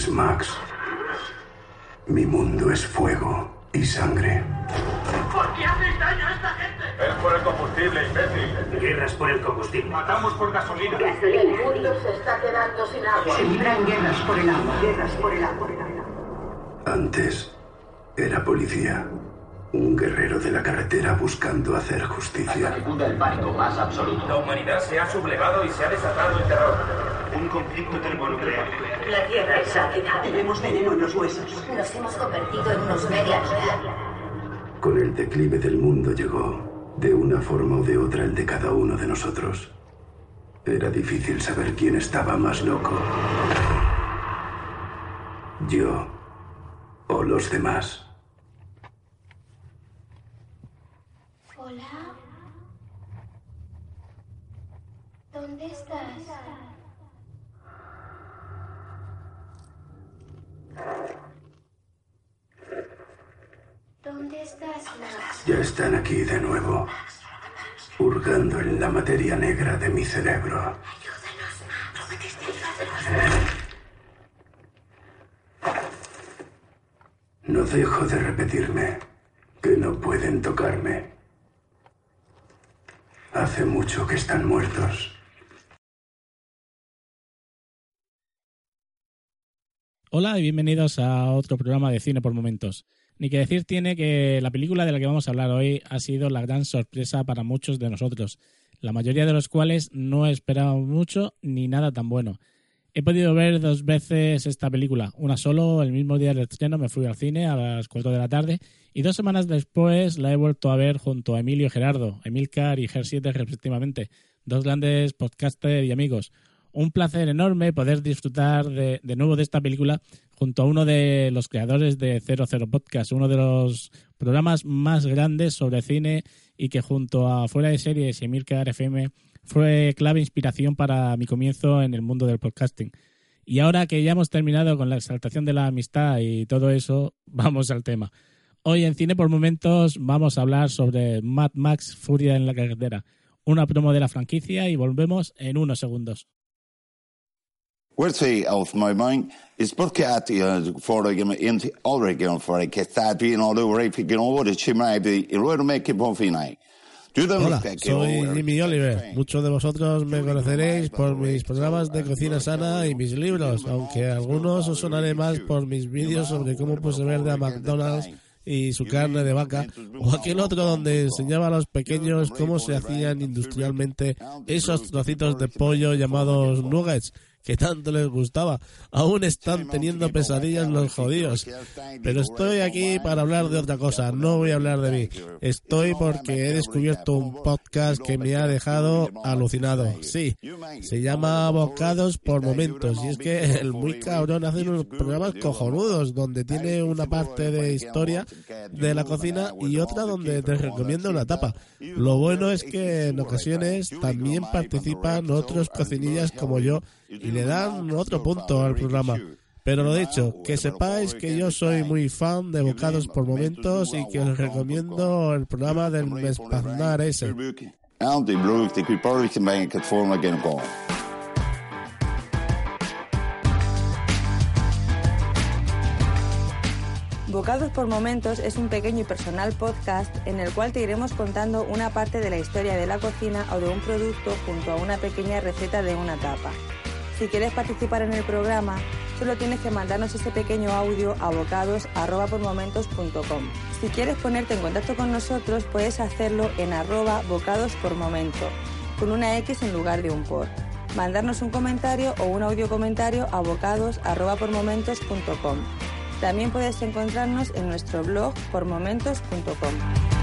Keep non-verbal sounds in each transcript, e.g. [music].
nombre es Max. Mi mundo es fuego y sangre. ¿Por qué hacéis daño a esta gente? Es por el combustible, imbécil. Guerras por el combustible. Matamos por gasolina. El mundo se está quedando sin agua. Se libran guerras por el agua. Guerras por el agua. Antes era policía. Un guerrero de la carretera buscando hacer justicia. Funda el pánico más absoluto. La humanidad se ha sublevado y se ha desatado el terror. Un conflicto termonuclear. La tierra es árida. Tenemos veneno en los huesos. Nos hemos convertido en unos medianos. Con el declive del mundo llegó, de una forma o de otra, el de cada uno de nosotros. Era difícil saber quién estaba más loco. Yo o los demás. Hola. ¿Dónde estás? ¿Dónde estás, Max? Ya están aquí de nuevo, hurgando en la materia negra de mi cerebro. Ayúdanos. Prometiste ayudarnos. No dejo de repetirme que no pueden tocarme. Hace mucho que están muertos. Hola y bienvenidos a otro programa de Cine por Momentos. Ni que decir tiene que la película de la que vamos a hablar hoy ha sido la gran sorpresa para muchos de nosotros, la mayoría de los cuales no esperábamos mucho ni nada tan bueno. He podido ver dos veces esta película, una solo el mismo día del estreno, me fui al cine a las 4 de la tarde y dos semanas después la he vuelto a ver junto a Emilio Gerardo, Emilcar y Ger7 respectivamente, dos grandes podcasters y amigos. Un placer enorme poder disfrutar de, de nuevo de esta película junto a uno de los creadores de 00 Podcast, uno de los programas más grandes sobre cine y que junto a Fuera de Series y Emilcar FM fue clave inspiración para mi comienzo en el mundo del podcasting. Y ahora que ya hemos terminado con la exaltación de la amistad y todo eso, [laughs] vamos al tema. Hoy en Cine por Momentos vamos a hablar sobre Mad Max Furia en la carretera, una promo de la franquicia y volvemos en unos segundos. Bon. Hola, soy Jimmy Oliver. Muchos de vosotros me conoceréis por mis programas de cocina sana y mis libros, aunque algunos os sonaré más por mis vídeos sobre cómo puse verde a McDonald's y su carne de vaca, o aquel otro donde enseñaba a los pequeños cómo se hacían industrialmente esos trocitos de pollo llamados nuggets que tanto les gustaba. Aún están teniendo pesadillas los jodidos. Pero estoy aquí para hablar de otra cosa, no voy a hablar de mí. Estoy porque he descubierto un podcast que me ha dejado alucinado. Sí, se llama Bocados por Momentos. Y es que el muy cabrón hace unos programas cojonudos donde tiene una parte de historia de la cocina y otra donde te recomienda una tapa. Lo bueno es que en ocasiones también participan otros cocinillas como yo y le dan otro punto al programa. Pero lo dicho, que sepáis que yo soy muy fan de Bocados por Momentos y que os recomiendo el programa del Mespaznar ese. Bocados por Momentos es un pequeño y personal podcast en el cual te iremos contando una parte de la historia de la cocina o de un producto junto a una pequeña receta de una tapa. Si quieres participar en el programa, solo tienes que mandarnos ese pequeño audio a bocados.com. Si quieres ponerte en contacto con nosotros, puedes hacerlo en arroba bocados por momento, con una X en lugar de un por. Mandarnos un comentario o un audio comentario a bocados.com. También puedes encontrarnos en nuestro blog pormomentos.com.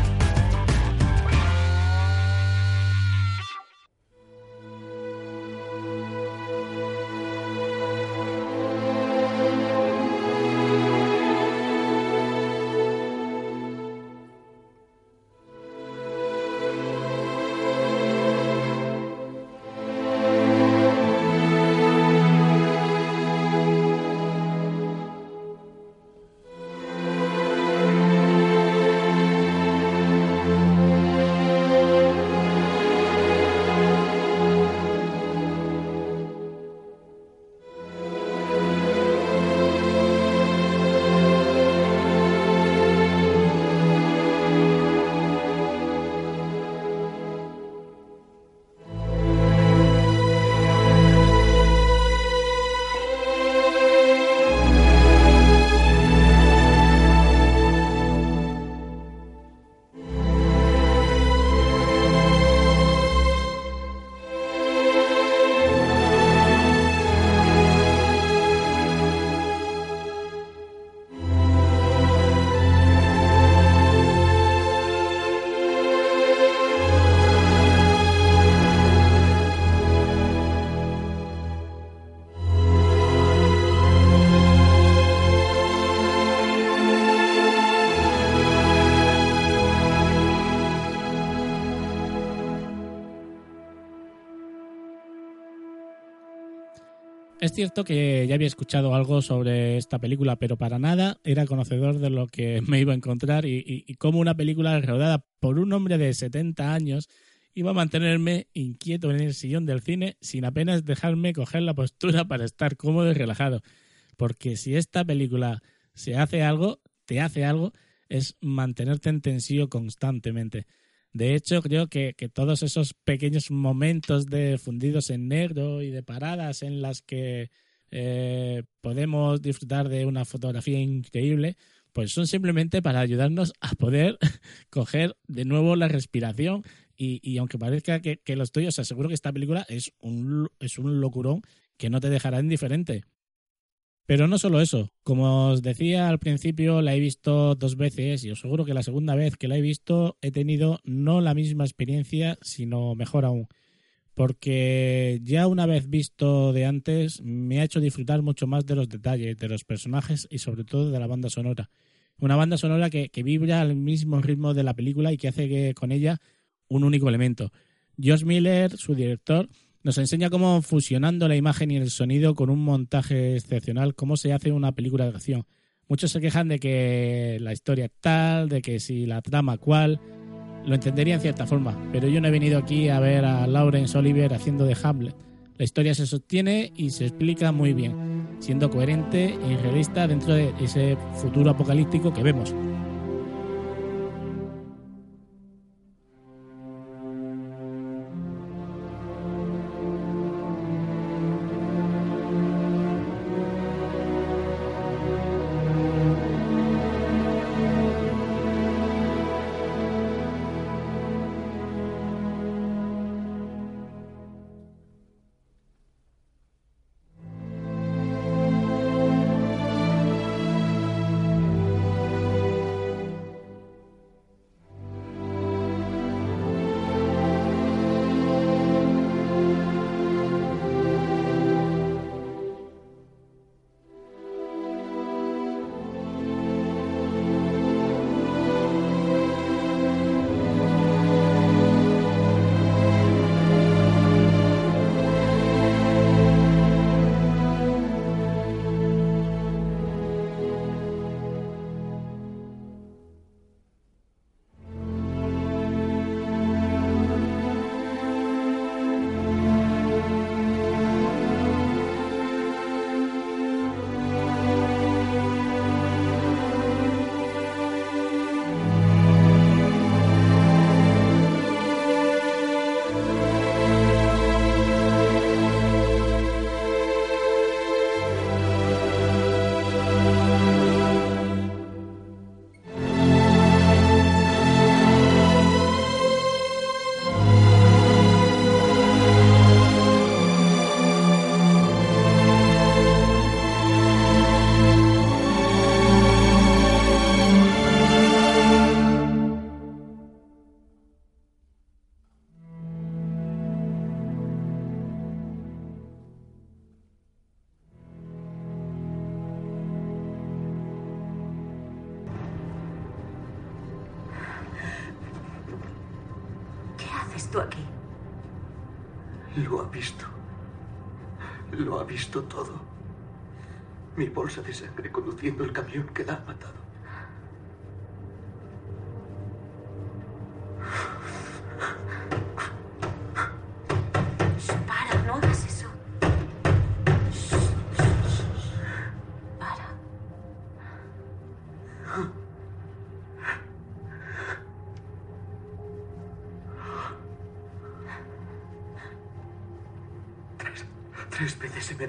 cierto que ya había escuchado algo sobre esta película, pero para nada era conocedor de lo que [laughs] me iba a encontrar y, cómo una película rodada por un hombre de 70 años iba a mantenerme inquieto en el sillón del cine sin apenas dejarme coger la postura para estar cómodo y relajado. Porque si esta película se hace algo, te hace algo, es mantenerte en tensión constantemente. De hecho, creo que, todos esos pequeños momentos de fundidos en negro y de paradas en las que eh, podemos disfrutar de una fotografía increíble, pues son simplemente para ayudarnos a poder [laughs] coger de nuevo la respiración. Y, aunque parezca que, que, lo estoy, os aseguro que esta película es un, es un locurón que no te dejará indiferente. Pero no solo eso, como os decía al principio, la he visto dos veces y os aseguro que la segunda vez que la he visto he tenido no la misma experiencia, sino mejor aún. Porque ya una vez visto de antes me ha hecho disfrutar mucho más de los detalles, de los personajes y sobre todo de la banda sonora. Una banda sonora que, vibra al mismo ritmo de la película y que hace que con ella un único elemento. Josh Miller, su director, nos enseña cómo fusionando la imagen y el sonido con un montaje excepcional, cómo se hace una película de acción. Muchos se quejan de que la historia tal, de que si la trama cual, lo entendería en cierta forma, pero yo no he venido aquí a ver a Laurence Olivier haciendo de Hamlet. La historia se sostiene y se explica muy bien, siendo coherente y realista dentro de ese futuro apocalíptico que vemos. Visto. Lo ha visto todo. Mi bolsa de sangre conduciendo el camión que la ha matado.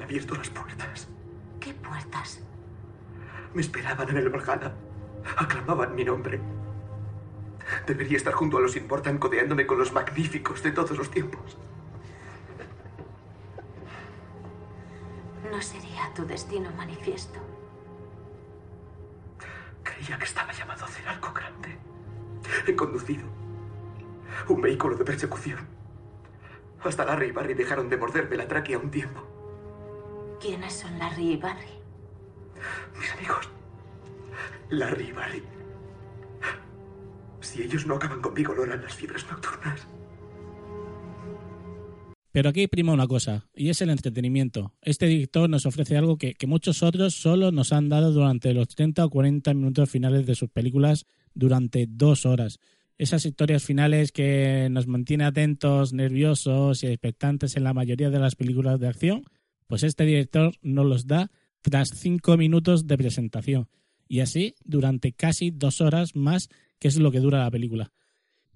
Abierto las puertas. ¿Qué puertas? Me esperaban en el Valhalla. Aclamaban mi nombre. Debería estar junto a los Important codeándome con los magníficos de todos los tiempos. No sería tu destino manifiesto. Creía que estaba llamado a hacer algo grande. He conducido un vehículo de persecución. Hasta Larry y Barry dejaron de morderme la tráquea un tiempo. ¿Quiénes son Larry y Barry? Mis amigos. Larry y Barry. Si ellos no acaban conmigo, lo harán las fiebres nocturnas. Pero aquí prima una cosa, y es el entretenimiento. Este director nos ofrece algo que, que, muchos otros solo nos han dado durante los 30 o 40 minutos finales de sus películas durante dos horas. Esas historias finales que nos mantiene atentos, nerviosos y expectantes en la mayoría de las películas de acción, pues este director nos los da tras cinco minutos de presentación. Y así durante casi dos horas más, que es lo que dura la película.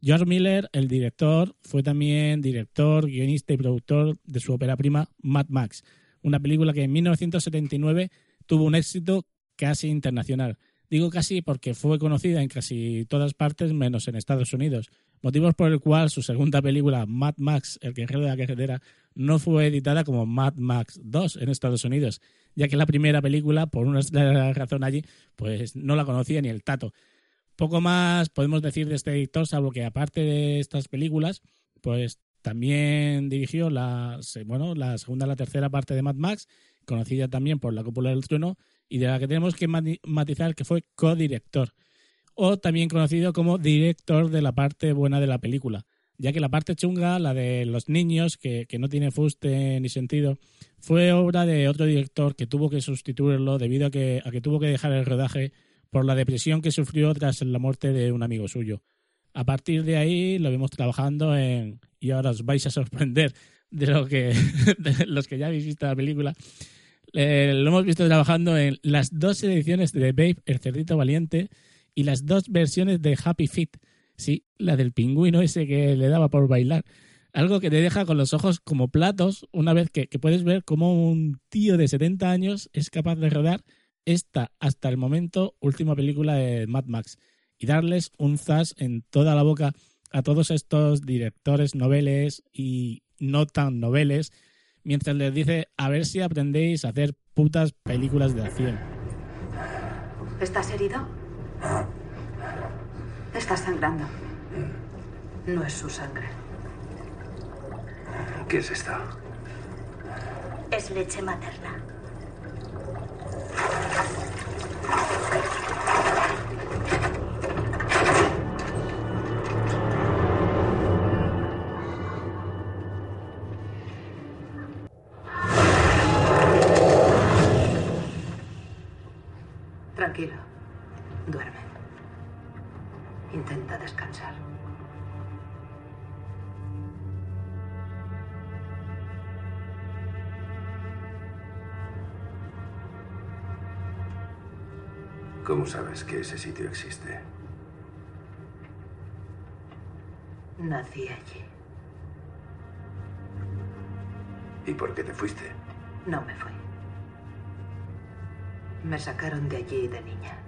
George Miller, el director, fue también director, guionista y productor de su ópera prima Mad Max, una película que en 1979 tuvo un éxito casi internacional. Digo casi porque fue conocida en casi todas partes menos en Estados Unidos, motivos por el cual su segunda película, Mad Max, El guerrero de la carretera, no fue editada como Mad Max 2 en Estados Unidos, ya que la primera película, por una razón allí, pues no la conocía ni el tato. Poco más podemos decir de este editor, salvo que aparte de estas películas, pues también dirigió la, bueno, la segunda y la tercera parte de Mad Max, conocida también por La Cúpula del Trueno, y de la que tenemos que matizar que fue codirector, o también conocido como director de la parte buena de la película, ya que la parte chunga, la de los niños, que, que no tiene fuste ni sentido, fue obra de otro director que tuvo que sustituirlo debido a que, a que tuvo que dejar el rodaje por la depresión que sufrió tras la muerte de un amigo suyo. A partir de ahí lo vemos trabajando en, y ahora os vais a sorprender de lo que [laughs] de los que ya habéis visto la película, eh, lo hemos visto trabajando en las dos ediciones de Babe, el cerdito valiente, y las dos versiones de Happy Feet. Sí, la del pingüino ese que le daba por bailar. Algo que te deja con los ojos como platos una vez que, que puedes ver cómo un tío de 70 años es capaz de rodar esta, hasta el momento, última película de Mad Max y darles un zas en toda la boca a todos estos directores noveles y no tan noveles mientras les dice a ver si aprendéis a hacer putas películas de acción. ¿Estás herido? Estás sangrando. No es su sangre. ¿Qué es esto? Es leche materna. ¿Cómo sabes que ese sitio existe? Nací allí. ¿Y por qué te fuiste? No me fui. Me sacaron de allí de niña.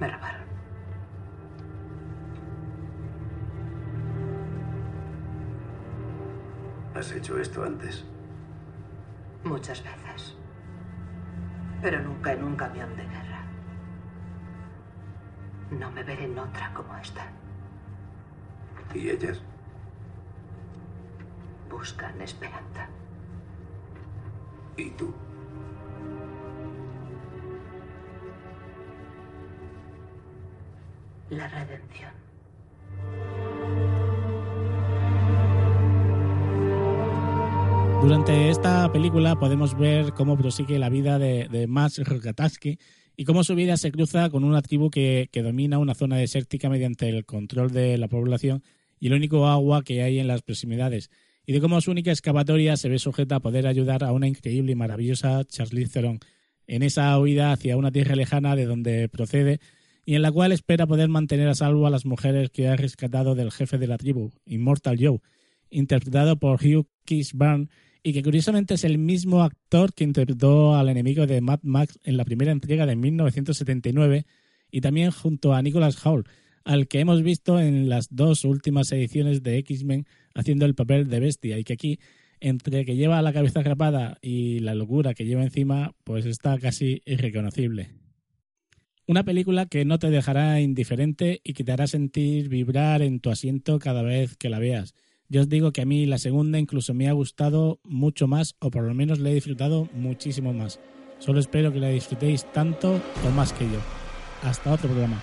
Me robaron. ¿Has hecho esto antes? Muchas veces. Pero nunca en un camión de guerra. No me veré en otra como esta. ¿Y ellas? Buscan esperanza. ¿Y tú? La redención. Durante esta película podemos ver cómo prosigue la vida de, de Max Rokatansky y cómo su vida se cruza con una tribu que, que domina una zona desértica mediante el control de la población y el único agua que hay en las proximidades, y de cómo su única excavatoria se ve sujeta a poder ayudar a una increíble y maravillosa Charlize Theron en esa huida hacia una tierra lejana de donde procede y en la cual espera poder mantener a salvo a las mujeres que ha rescatado del jefe de la tribu, Immortal Joe, interpretado por Hugh Keays-Byrne y que curiosamente es el mismo actor que interpretó al enemigo de Mad Max en la primera entrega de 1979 y también junto a Nicholas Hall, al que hemos visto en las dos últimas ediciones de X-Men haciendo el papel de bestia y que aquí entre que lleva la cabeza rapada y la locura que lleva encima, pues está casi irreconocible. Una película que no te dejará indiferente y que te hará sentir vibrar en tu asiento cada vez que la veas. Yo os digo que a mí la segunda incluso me ha gustado mucho más, o por lo menos la he disfrutado muchísimo más. Solo espero que la disfrutéis tanto o más que yo. Hasta otro programa.